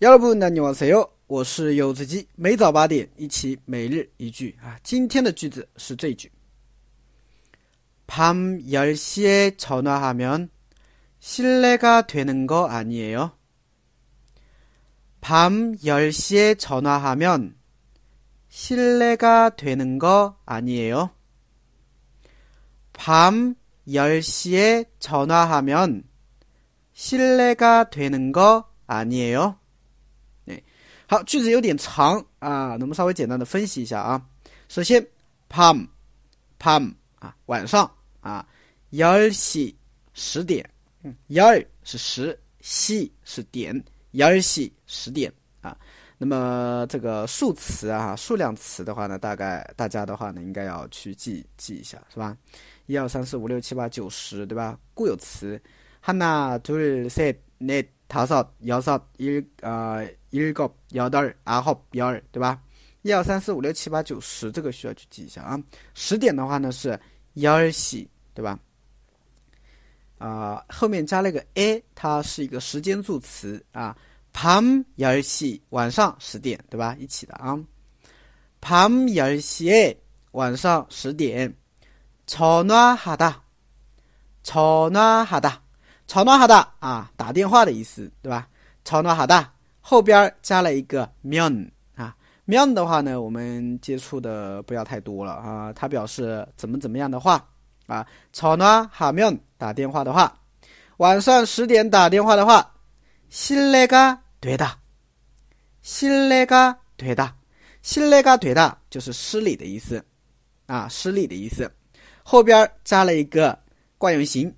여러분안녕하세요，我是柚子鸡，每早八点一起每日一句啊。今天的句子是这句：밤10시에전화하면실례가되는거아니에요밤10시에전화하면실례가되는거아니에요밤10시에전화하면실례가되는거아니에요 好，句子有点长啊，那么稍微简单的分析一下啊。首先，pam，pam 啊，晚上啊，열 시， 十点，嗯，열是十，시是点，열 시十点啊。那么这个数词啊，数量词的话呢，大概大家的话呢，应该要去记记一下，是吧？一二三四五六七八九十，对吧？固有词，하나둘셋넷 다섯여섯일啊。一个幺的二号幺二对吧？一二三四五六七八九十，这个需要去记一下啊。十点的话呢是幺二喜对吧？啊，后面加了个 a，它是一个时间助词啊。밤열시晚上十点对吧？一起的啊。밤열시晚上十点。전화하 다， 전화하 다， 전화하 다啊，打电话的意思对吧？전화하 다。 后边加了一个면啊，면的话呢，我们接触的不要太多了啊。它表示怎么怎么样的话啊。전화하면打电话的话，晚上十点打电话的话，실례가되 다， 실례가되 다， 실례가되다就是失礼的意思啊，失礼的意思。后边加了一个惯用型啊，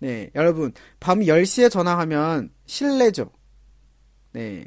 네， 여러분 밤 10시에 전화하면 실례죠 네。